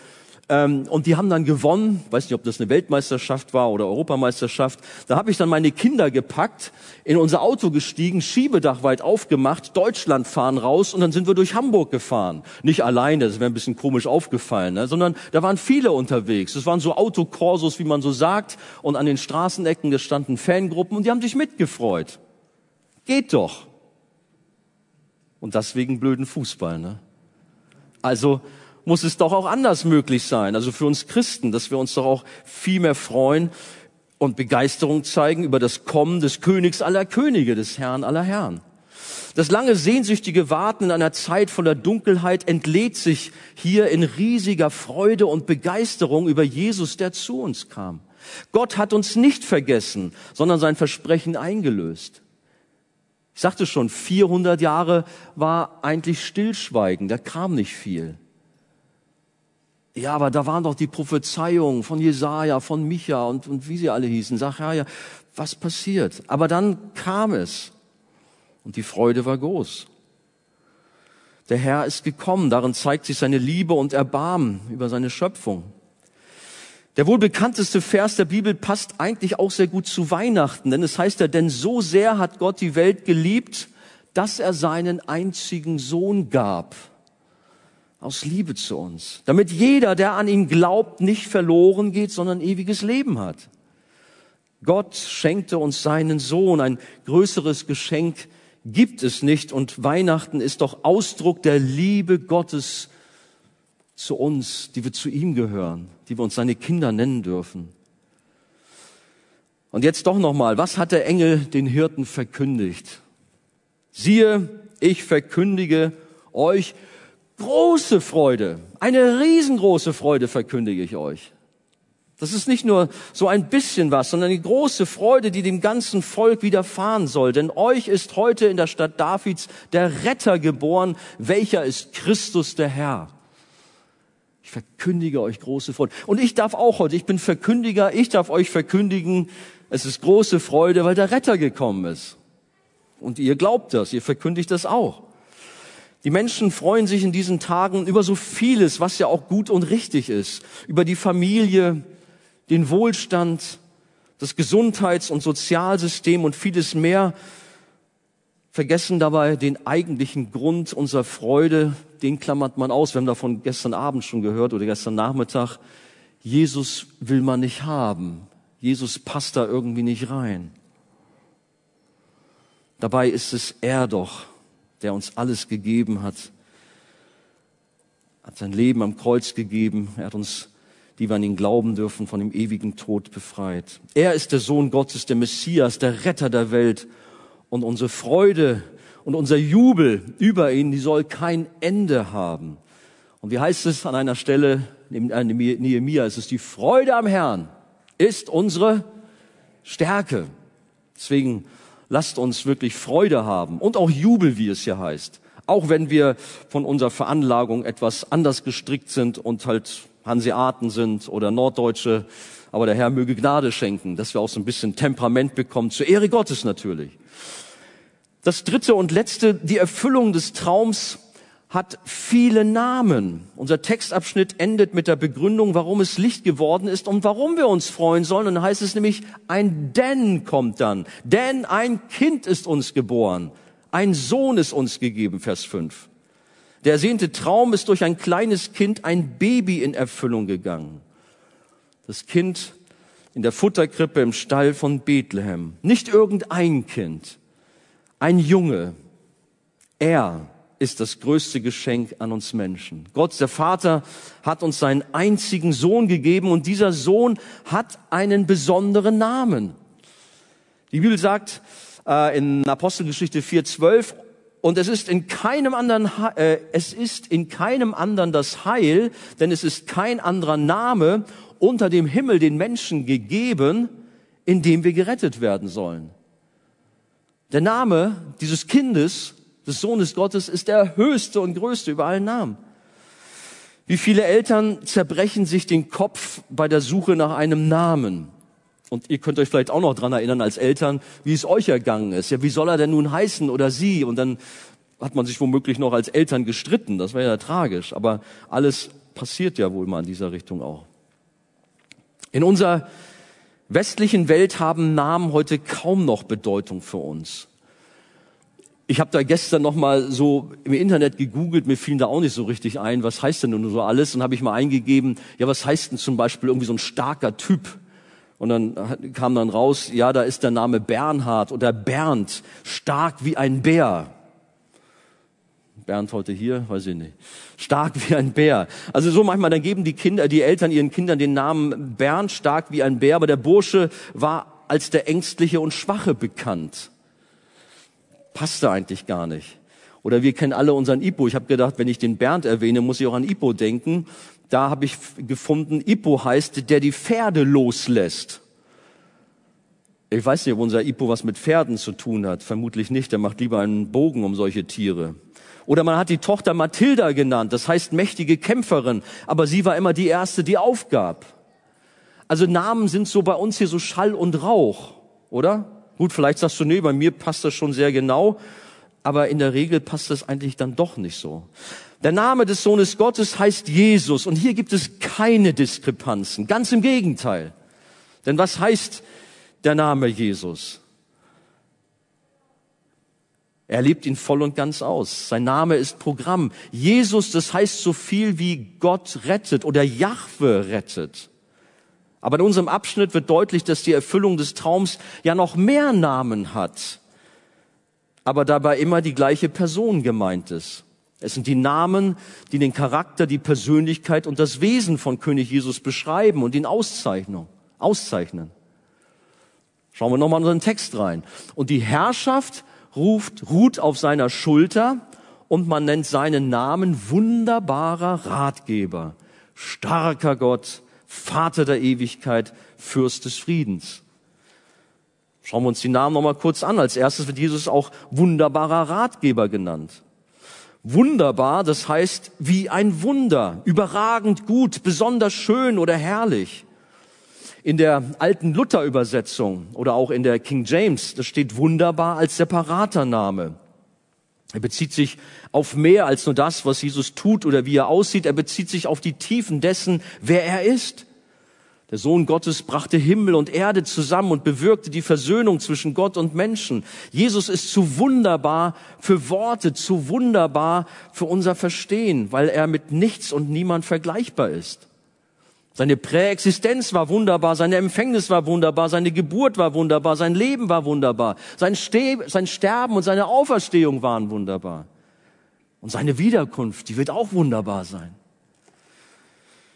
ähm, und die haben dann gewonnen, weiß nicht, ob das eine Weltmeisterschaft war oder Europameisterschaft. Da habe ich dann meine Kinder gepackt, in unser Auto gestiegen, Schiebedach weit aufgemacht, Deutschland fahren raus und dann sind wir durch Hamburg gefahren. Nicht alleine, das wäre ein bisschen komisch aufgefallen, ne? sondern da waren viele unterwegs. Es waren so Autokorsos, wie man so sagt, und an den Straßenecken, standen Fangruppen und die haben sich mitgefreut. Geht doch. Und das wegen blöden Fußball. Ne? Also muss es doch auch anders möglich sein. Also für uns Christen, dass wir uns doch auch viel mehr freuen und Begeisterung zeigen über das Kommen des Königs aller Könige, des Herrn aller Herren. Das lange sehnsüchtige Warten in einer Zeit voller Dunkelheit entlädt sich hier in riesiger Freude und Begeisterung über Jesus, der zu uns kam. Gott hat uns nicht vergessen, sondern sein Versprechen eingelöst. Ich sagte schon, 400 Jahre war eigentlich Stillschweigen, da kam nicht viel. Ja, aber da waren doch die Prophezeiungen von Jesaja, von Micha und, und wie sie alle hießen. Sag, ja, ja, was passiert? Aber dann kam es. Und die Freude war groß. Der Herr ist gekommen, darin zeigt sich seine Liebe und Erbarmen über seine Schöpfung. Der wohl bekannteste Vers der Bibel passt eigentlich auch sehr gut zu Weihnachten, denn es heißt ja, denn so sehr hat Gott die Welt geliebt, dass er seinen einzigen Sohn gab. Aus Liebe zu uns. Damit jeder, der an ihn glaubt, nicht verloren geht, sondern ewiges Leben hat. Gott schenkte uns seinen Sohn. Ein größeres Geschenk gibt es nicht. Und Weihnachten ist doch Ausdruck der Liebe Gottes zu uns, die wir zu ihm gehören, die wir uns seine Kinder nennen dürfen. Und jetzt doch nochmal, was hat der Engel den Hirten verkündigt? Siehe, ich verkündige euch große Freude, eine riesengroße Freude verkündige ich euch. Das ist nicht nur so ein bisschen was, sondern die große Freude, die dem ganzen Volk widerfahren soll. Denn euch ist heute in der Stadt Davids der Retter geboren, welcher ist Christus der Herr. Ich verkündige euch große Freude. Und ich darf auch heute, ich bin Verkündiger, ich darf euch verkündigen, es ist große Freude, weil der Retter gekommen ist. Und ihr glaubt das, ihr verkündigt das auch. Die Menschen freuen sich in diesen Tagen über so vieles, was ja auch gut und richtig ist. Über die Familie, den Wohlstand, das Gesundheits- und Sozialsystem und vieles mehr, vergessen dabei den eigentlichen Grund unserer Freude, den klammert man aus. Wir haben davon gestern Abend schon gehört oder gestern Nachmittag. Jesus will man nicht haben. Jesus passt da irgendwie nicht rein. Dabei ist es er doch, der uns alles gegeben hat. Hat sein Leben am Kreuz gegeben. Er hat uns die wir an ihn glauben dürfen, von dem ewigen Tod befreit. Er ist der Sohn Gottes, der Messias, der Retter der Welt. Und unsere Freude und unser Jubel über ihn, die soll kein Ende haben. Und wie heißt es an einer Stelle, neben Nehemiah, es ist die Freude am Herrn, ist unsere Stärke. Deswegen lasst uns wirklich Freude haben und auch Jubel, wie es hier heißt. Auch wenn wir von unserer Veranlagung etwas anders gestrickt sind und halt Hanseaten sind oder Norddeutsche. Aber der Herr möge Gnade schenken, dass wir auch so ein bisschen Temperament bekommen, zur Ehre Gottes natürlich. Das dritte und letzte, die Erfüllung des Traums hat viele Namen. Unser Textabschnitt endet mit der Begründung, warum es Licht geworden ist und warum wir uns freuen sollen. Und dann heißt es nämlich, ein Denn kommt dann. Denn ein Kind ist uns geboren. Ein Sohn ist uns gegeben, Vers 5. Der ersehnte Traum ist durch ein kleines Kind, ein Baby in Erfüllung gegangen. Das Kind in der Futterkrippe im Stall von Bethlehem. Nicht irgendein Kind, ein Junge. Er ist das größte Geschenk an uns Menschen. Gott, der Vater, hat uns seinen einzigen Sohn gegeben und dieser Sohn hat einen besonderen Namen. Die Bibel sagt äh, in Apostelgeschichte 4,12, und es ist in keinem anderen, äh, es ist in keinem anderen das Heil, denn es ist kein anderer Name unter dem Himmel den Menschen gegeben, in dem wir gerettet werden sollen. Der Name dieses Kindes, des Sohnes Gottes, ist der höchste und größte über allen Namen. Wie viele Eltern zerbrechen sich den Kopf bei der Suche nach einem Namen? Und ihr könnt euch vielleicht auch noch dran erinnern als Eltern, wie es euch ergangen ist. Ja, wie soll er denn nun heißen oder sie? Und dann hat man sich womöglich noch als Eltern gestritten. Das wäre ja tragisch. Aber alles passiert ja wohl mal in dieser Richtung auch. In unserer westlichen Welt haben Namen heute kaum noch Bedeutung für uns. Ich habe da gestern noch mal so im Internet gegoogelt, mir fiel da auch nicht so richtig ein, was heißt denn nun so alles? Und habe ich mal eingegeben, ja, was heißt denn zum Beispiel irgendwie so ein starker Typ? Und dann kam dann raus, ja, da ist der Name Bernhard oder Bernd, stark wie ein Bär. Bernd heute hier, weiß ich nicht. Stark wie ein Bär. Also so manchmal, dann geben die Kinder, die Eltern ihren Kindern den Namen Bernd, stark wie ein Bär, aber der Bursche war als der Ängstliche und Schwache bekannt. Passte eigentlich gar nicht. Oder wir kennen alle unseren Ipo. Ich habe gedacht, wenn ich den Bernd erwähne, muss ich auch an Ipo denken da habe ich gefunden, Ippo heißt, der die Pferde loslässt. Ich weiß nicht, ob unser Ippo was mit Pferden zu tun hat. Vermutlich nicht. Der macht lieber einen Bogen um solche Tiere. Oder man hat die Tochter Mathilda genannt. Das heißt mächtige Kämpferin. Aber sie war immer die erste, die aufgab. Also Namen sind so bei uns hier so Schall und Rauch, oder? Gut, vielleicht sagst du, nee, bei mir passt das schon sehr genau. aber in der Regel passt das eigentlich dann doch nicht so. Der Name des Sohnes Gottes heißt Jesus und hier gibt es keine Diskrepanzen, ganz im Gegenteil. Denn was heißt der Name Jesus? Er lebt ihn voll und ganz aus. Sein Name ist Programm. Jesus, das heißt so viel wie Gott rettet oder Jahwe rettet. Aber in unserem Abschnitt wird deutlich, dass die Erfüllung des Traums ja noch mehr Namen hat, aber dabei immer die gleiche Person gemeint ist. Es sind die Namen, die den Charakter, die Persönlichkeit und das Wesen von König Jesus beschreiben und ihn auszeichnen. auszeichnen. Schauen wir nochmal in unseren Text rein. Und die Herrschaft ruft, ruht auf seiner Schulter und man nennt seinen Namen wunderbarer Ratgeber, starker Gott, Vater der Ewigkeit, Fürst des Friedens. Schauen wir uns die Namen nochmal kurz an. Als erstes wird Jesus auch wunderbarer Ratgeber genannt. Wunderbar, das heißt wie ein Wunder, überragend gut, besonders schön oder herrlich. In der alten Luther-Übersetzung oder auch in der King James, das steht wunderbar als separater Name. Er bezieht sich auf mehr als nur das, was Jesus tut oder wie er aussieht. Er bezieht sich auf die Tiefen dessen, wer er ist. Der Sohn Gottes brachte Himmel und Erde zusammen und bewirkte die Versöhnung zwischen Gott und Menschen. Jesus ist zu wunderbar für Worte, zu wunderbar für unser Verstehen, weil er mit nichts und niemand vergleichbar ist. Seine Präexistenz war wunderbar, seine Empfängnis war wunderbar, seine Geburt war wunderbar, sein Leben war wunderbar, sein, Ste sein Sterben und seine Auferstehung waren wunderbar. Und seine Wiederkunft, die wird auch wunderbar sein.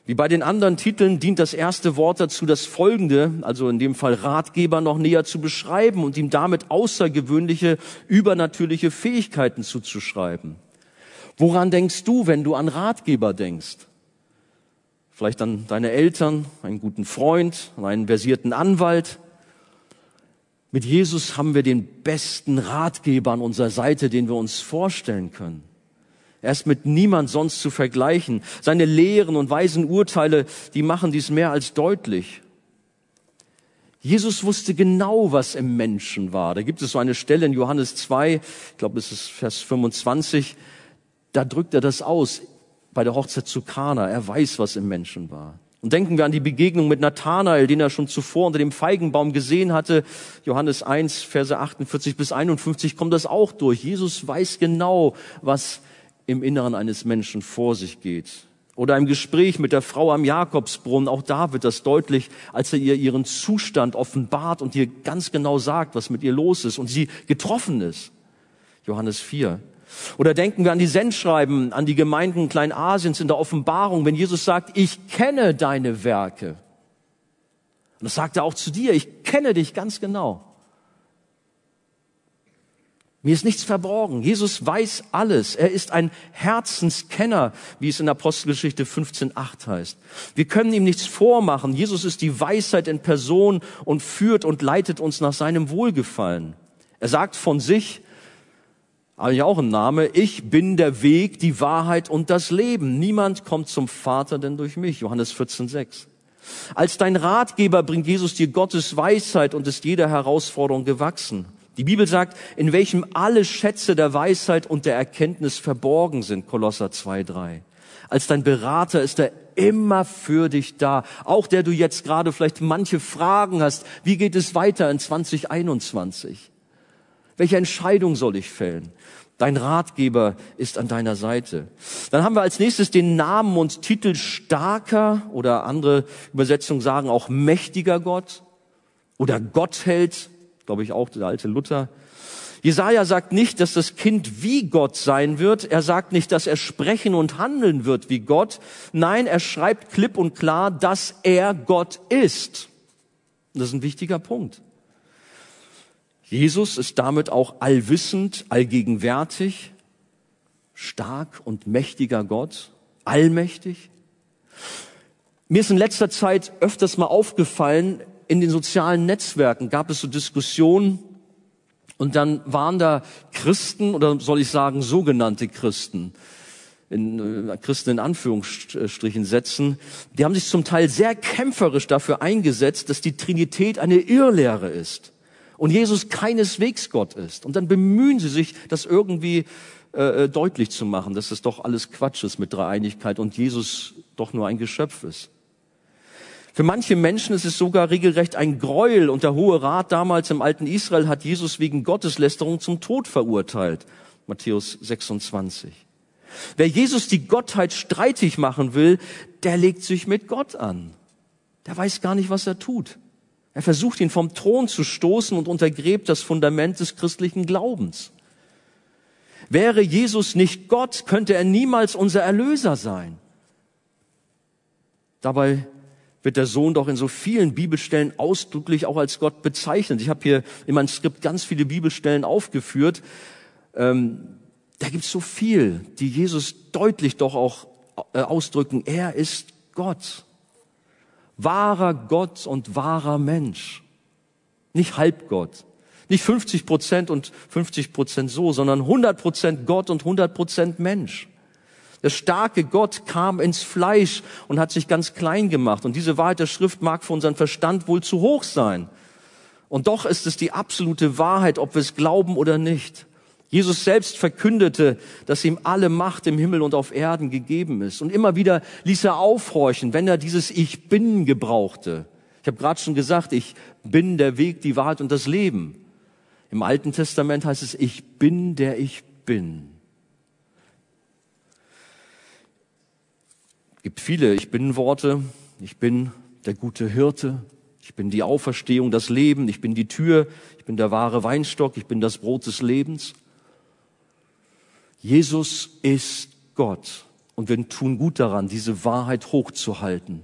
Wie bei den anderen Titeln dient das erste Wort dazu, das folgende, also in dem Fall Ratgeber, noch näher zu beschreiben und ihm damit außergewöhnliche, übernatürliche Fähigkeiten zuzuschreiben. Woran denkst du, wenn du an Ratgeber denkst? vielleicht an deine Eltern, einen guten Freund, einen versierten Anwalt. Mit Jesus haben wir den besten Ratgeber an unserer Seite, den wir uns vorstellen können. Er ist mit niemand sonst zu vergleichen. Seine Lehren und weisen Urteile, die machen dies mehr als deutlich. Jesus wusste genau, was im Menschen war. Da gibt es so eine Stelle in Johannes 2, ich glaube, es ist Vers 25, da drückt er das aus bei der Hochzeit zu Kana. Er weiß, was im Menschen war. Und denken wir an die Begegnung mit Nathanael, den er schon zuvor unter dem Feigenbaum gesehen hatte. Johannes 1, Verse 48 bis 51 kommt das auch durch. Jesus weiß genau, was im Inneren eines Menschen vor sich geht. Oder im Gespräch mit der Frau am Jakobsbrunnen, auch da wird das deutlich, als er ihr ihren Zustand offenbart und ihr ganz genau sagt, was mit ihr los ist und sie getroffen ist. Johannes 4. Oder denken wir an die Sendschreiben, an die Gemeinden Kleinasiens in der Offenbarung, wenn Jesus sagt, ich kenne deine Werke. Und das sagt er auch zu dir, ich kenne dich ganz genau. Mir ist nichts verborgen. Jesus weiß alles. Er ist ein Herzenskenner, wie es in Apostelgeschichte 15.8 heißt. Wir können ihm nichts vormachen. Jesus ist die Weisheit in Person und führt und leitet uns nach seinem Wohlgefallen. Er sagt von sich, eigentlich auch ein Name, ich bin der Weg, die Wahrheit und das Leben. Niemand kommt zum Vater denn durch mich. Johannes 14, 6. Als dein Ratgeber bringt Jesus dir Gottes Weisheit und ist jeder Herausforderung gewachsen. Die Bibel sagt, in welchem alle Schätze der Weisheit und der Erkenntnis verborgen sind. Kolosser 2, 3. Als dein Berater ist er immer für dich da. Auch der du jetzt gerade vielleicht manche Fragen hast. Wie geht es weiter in 2021? Welche Entscheidung soll ich fällen? Dein Ratgeber ist an deiner Seite. Dann haben wir als nächstes den Namen und Titel starker oder andere Übersetzungen sagen auch mächtiger Gott oder Gottheld, glaube ich auch der alte Luther. Jesaja sagt nicht, dass das Kind wie Gott sein wird. Er sagt nicht, dass er sprechen und handeln wird wie Gott. Nein, er schreibt klipp und klar, dass er Gott ist. Das ist ein wichtiger Punkt. Jesus ist damit auch allwissend, allgegenwärtig, stark und mächtiger Gott, allmächtig. Mir ist in letzter Zeit öfters mal aufgefallen, in den sozialen Netzwerken gab es so Diskussionen und dann waren da Christen oder soll ich sagen sogenannte Christen, in, äh, Christen in Anführungsstrichen setzen, die haben sich zum Teil sehr kämpferisch dafür eingesetzt, dass die Trinität eine Irrlehre ist und Jesus keineswegs Gott ist. Und dann bemühen sie sich, das irgendwie äh, äh, deutlich zu machen, dass es doch alles Quatsch ist mit Dreieinigkeit und Jesus doch nur ein Geschöpf ist. Für manche Menschen ist es sogar regelrecht ein Gräuel und der Hohe Rat damals im alten Israel hat Jesus wegen Gotteslästerung zum Tod verurteilt. Matthäus 26. Wer Jesus die Gottheit streitig machen will, der legt sich mit Gott an. Der weiß gar nicht, was er tut. Er versucht ihn vom Thron zu stoßen und untergräbt das Fundament des christlichen Glaubens. Wäre Jesus nicht Gott, könnte er niemals unser Erlöser sein. Dabei wird der Sohn doch in so vielen Bibelstellen ausdrücklich auch als Gott bezeichnet. Ich habe hier in meinem Skript ganz viele Bibelstellen aufgeführt. Ähm, da gibt es so viel, die Jesus deutlich doch auch äh, ausdrücken. Er ist Gott. Wahrer Gott und wahrer Mensch. Nicht Halbgott. Nicht 50 Prozent und 50 Prozent so, sondern 100 Prozent Gott und 100 Prozent Mensch. Der starke Gott kam ins Fleisch und hat sich ganz klein gemacht. Und diese Wahrheit der Schrift mag für unseren Verstand wohl zu hoch sein. Und doch ist es die absolute Wahrheit, ob wir es glauben oder nicht. Jesus selbst verkündete, dass ihm alle Macht im Himmel und auf Erden gegeben ist. Und immer wieder ließ er aufhorchen, wenn er dieses Ich bin gebrauchte. Ich habe gerade schon gesagt, ich bin der Weg, die Wahrheit und das Leben. Im Alten Testament heißt es, ich bin der ich bin. Gibt viele Ich bin Worte. Ich bin der gute Hirte. Ich bin die Auferstehung, das Leben. Ich bin die Tür. Ich bin der wahre Weinstock. Ich bin das Brot des Lebens. Jesus ist Gott. Und wir tun gut daran, diese Wahrheit hochzuhalten.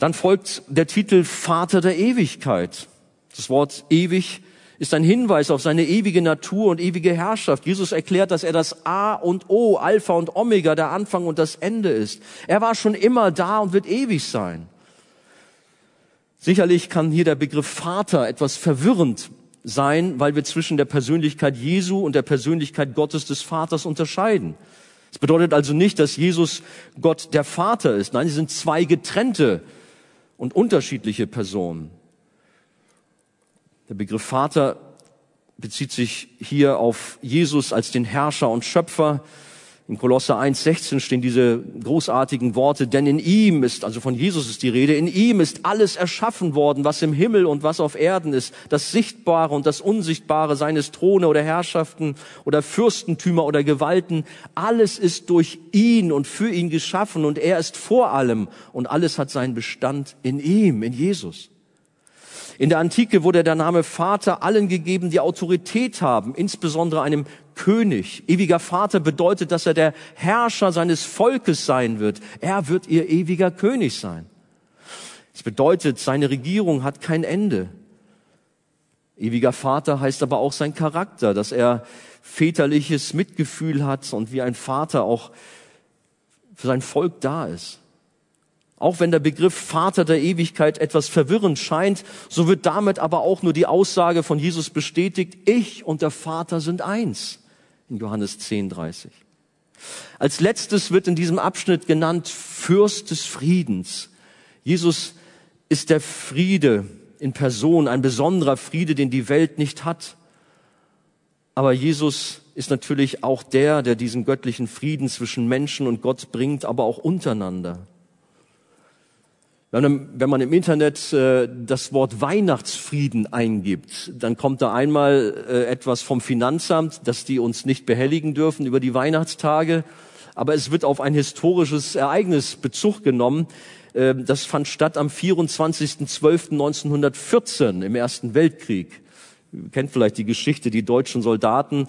Dann folgt der Titel Vater der Ewigkeit. Das Wort ewig ist ein Hinweis auf seine ewige Natur und ewige Herrschaft. Jesus erklärt, dass er das A und O, Alpha und Omega, der Anfang und das Ende ist. Er war schon immer da und wird ewig sein. Sicherlich kann hier der Begriff Vater etwas verwirrend sein, weil wir zwischen der Persönlichkeit Jesu und der Persönlichkeit Gottes des Vaters unterscheiden. Es bedeutet also nicht, dass Jesus Gott der Vater ist. Nein, sie sind zwei getrennte und unterschiedliche Personen. Der Begriff Vater bezieht sich hier auf Jesus als den Herrscher und Schöpfer. In Kolosser 1,16 stehen diese großartigen Worte, denn in ihm ist, also von Jesus ist die Rede, in ihm ist alles erschaffen worden, was im Himmel und was auf Erden ist, das Sichtbare und das Unsichtbare seines Throne oder Herrschaften oder Fürstentümer oder Gewalten. Alles ist durch ihn und für ihn geschaffen und er ist vor allem und alles hat seinen Bestand in ihm, in Jesus. In der Antike wurde der Name Vater allen gegeben, die Autorität haben, insbesondere einem König. Ewiger Vater bedeutet, dass er der Herrscher seines Volkes sein wird. Er wird ihr ewiger König sein. Es bedeutet, seine Regierung hat kein Ende. Ewiger Vater heißt aber auch sein Charakter, dass er väterliches Mitgefühl hat und wie ein Vater auch für sein Volk da ist. Auch wenn der Begriff Vater der Ewigkeit etwas verwirrend scheint, so wird damit aber auch nur die Aussage von Jesus bestätigt, ich und der Vater sind eins. In Johannes 10, 30. Als letztes wird in diesem Abschnitt genannt Fürst des Friedens. Jesus ist der Friede in Person, ein besonderer Friede, den die Welt nicht hat. Aber Jesus ist natürlich auch der, der diesen göttlichen Frieden zwischen Menschen und Gott bringt, aber auch untereinander. Wenn man im Internet äh, das Wort Weihnachtsfrieden eingibt, dann kommt da einmal äh, etwas vom Finanzamt, dass die uns nicht behelligen dürfen über die Weihnachtstage. Aber es wird auf ein historisches Ereignis Bezug genommen. Äh, das fand statt am 24.12.1914 im Ersten Weltkrieg. Ihr kennt vielleicht die Geschichte, die deutschen Soldaten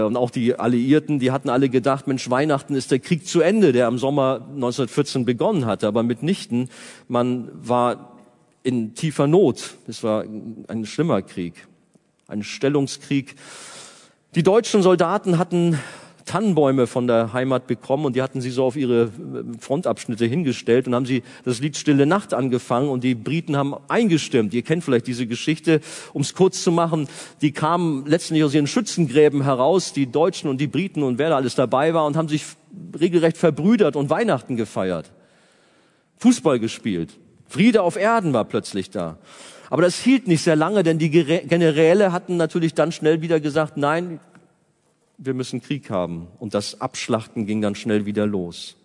und auch die Alliierten, die hatten alle gedacht, Mensch, Weihnachten ist der Krieg zu Ende, der im Sommer 1914 begonnen hatte, aber mitnichten. Man war in tiefer Not. Es war ein schlimmer Krieg, ein Stellungskrieg. Die deutschen Soldaten hatten Tannenbäume von der Heimat bekommen und die hatten sie so auf ihre äh, Frontabschnitte hingestellt und haben sie das Lied Stille Nacht angefangen und die Briten haben eingestimmt. Ihr kennt vielleicht diese Geschichte, um es kurz zu machen. Die kamen letztendlich aus ihren Schützengräben heraus, die Deutschen und die Briten und wer da alles dabei war und haben sich regelrecht verbrüdert und Weihnachten gefeiert. Fußball gespielt. Friede auf Erden war plötzlich da. Aber das hielt nicht sehr lange, denn die Generäle hatten natürlich dann schnell wieder gesagt, nein, wir müssen Krieg haben. Und das Abschlachten ging dann schnell wieder los.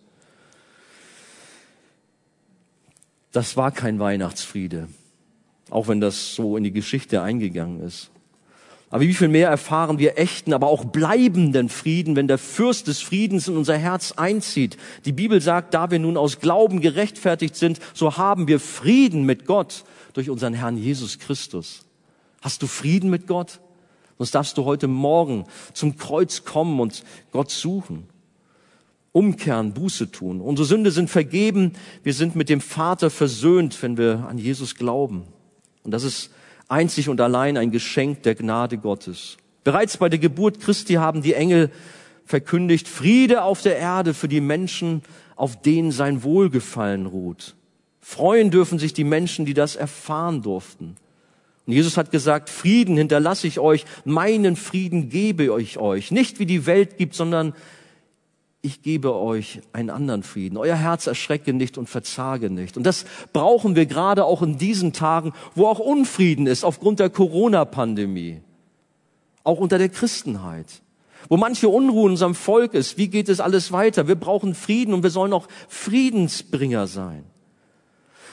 Das war kein Weihnachtsfriede, auch wenn das so in die Geschichte eingegangen ist. Aber wie viel mehr erfahren wir echten, aber auch bleibenden Frieden, wenn der Fürst des Friedens in unser Herz einzieht. Die Bibel sagt, da wir nun aus Glauben gerechtfertigt sind, so haben wir Frieden mit Gott durch unseren Herrn Jesus Christus. Hast du Frieden mit Gott? Sonst darfst du heute Morgen zum Kreuz kommen und Gott suchen. Umkehren, Buße tun. Unsere Sünde sind vergeben. Wir sind mit dem Vater versöhnt, wenn wir an Jesus glauben. Und das ist einzig und allein ein Geschenk der Gnade Gottes. Bereits bei der Geburt Christi haben die Engel verkündigt, Friede auf der Erde für die Menschen, auf denen sein Wohlgefallen ruht. Freuen dürfen sich die Menschen, die das erfahren durften. Und Jesus hat gesagt, Frieden hinterlasse ich euch, meinen Frieden gebe ich euch. Nicht wie die Welt gibt, sondern ich gebe euch einen anderen Frieden. Euer Herz erschrecke nicht und verzage nicht. Und das brauchen wir gerade auch in diesen Tagen, wo auch Unfrieden ist aufgrund der Corona-Pandemie. Auch unter der Christenheit. Wo manche Unruhe in unserem Volk ist. Wie geht es alles weiter? Wir brauchen Frieden und wir sollen auch Friedensbringer sein.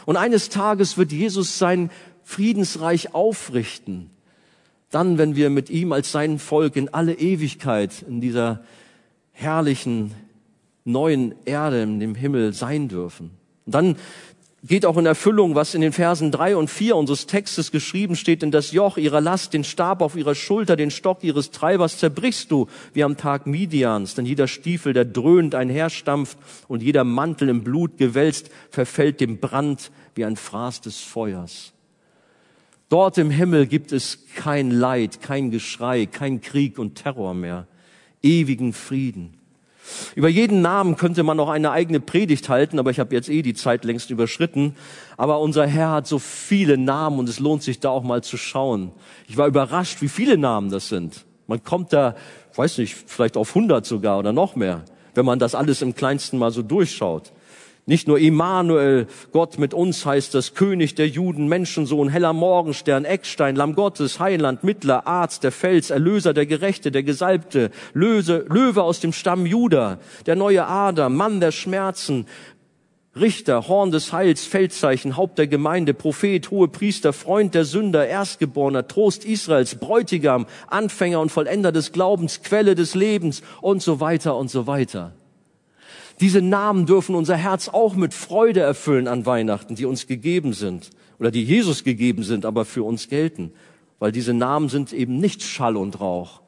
Und eines Tages wird Jesus sein Friedensreich aufrichten. Dann, wenn wir mit ihm als sein Volk in alle Ewigkeit in dieser herrlichen neuen Erde in dem Himmel sein dürfen. Und dann geht auch in Erfüllung, was in den Versen drei und vier unseres Textes geschrieben steht, denn das Joch ihrer Last, den Stab auf ihrer Schulter, den Stock ihres Treibers zerbrichst du, wie am Tag Midians, denn jeder Stiefel, der dröhnt einherstampft und jeder Mantel im Blut gewälzt, verfällt dem Brand wie ein Fraß des Feuers. Dort im Himmel gibt es kein Leid, kein Geschrei, kein Krieg und Terror mehr ewigen Frieden. Über jeden Namen könnte man noch eine eigene Predigt halten, aber ich habe jetzt eh die Zeit längst überschritten. Aber unser Herr hat so viele Namen und es lohnt sich da auch mal zu schauen. Ich war überrascht, wie viele Namen das sind. Man kommt da, weiß nicht, vielleicht auf 100 sogar oder noch mehr, wenn man das alles im kleinsten mal so durchschaut. Nicht nur Immanuel, Gott mit uns heißt das, König der Juden, Menschensohn, heller Morgenstern, Eckstein, Lamm Gottes, Heiland, Mittler, Arzt, der Fels, Erlöser, der Gerechte, der Gesalbte, Löse, Löwe aus dem Stamm Juda, der neue Adam, Mann der Schmerzen, Richter, Horn des Heils, Feldzeichen, Haupt der Gemeinde, Prophet, hohe Priester, Freund der Sünder, Erstgeborener, Trost Israels, Bräutigam, Anfänger und Vollender des Glaubens, Quelle des Lebens und so weiter und so weiter. Diese Namen dürfen unser Herz auch mit Freude erfüllen an Weihnachten, die uns gegeben sind oder die Jesus gegeben sind, aber für uns gelten. Weil diese Namen sind eben nicht Schall und Rauch,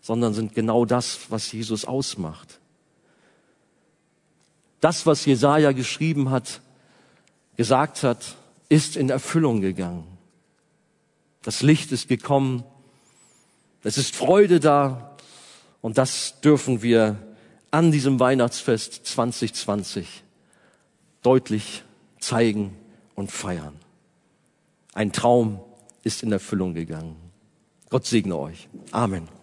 sondern sind genau das, was Jesus ausmacht. Das, was Jesaja geschrieben hat, gesagt hat, ist in Erfüllung gegangen. Das Licht ist gekommen. Es ist Freude da. Und das dürfen wir an diesem Weihnachtsfest 2020 deutlich zeigen und feiern. Ein Traum ist in Erfüllung gegangen. Gott segne euch. Amen.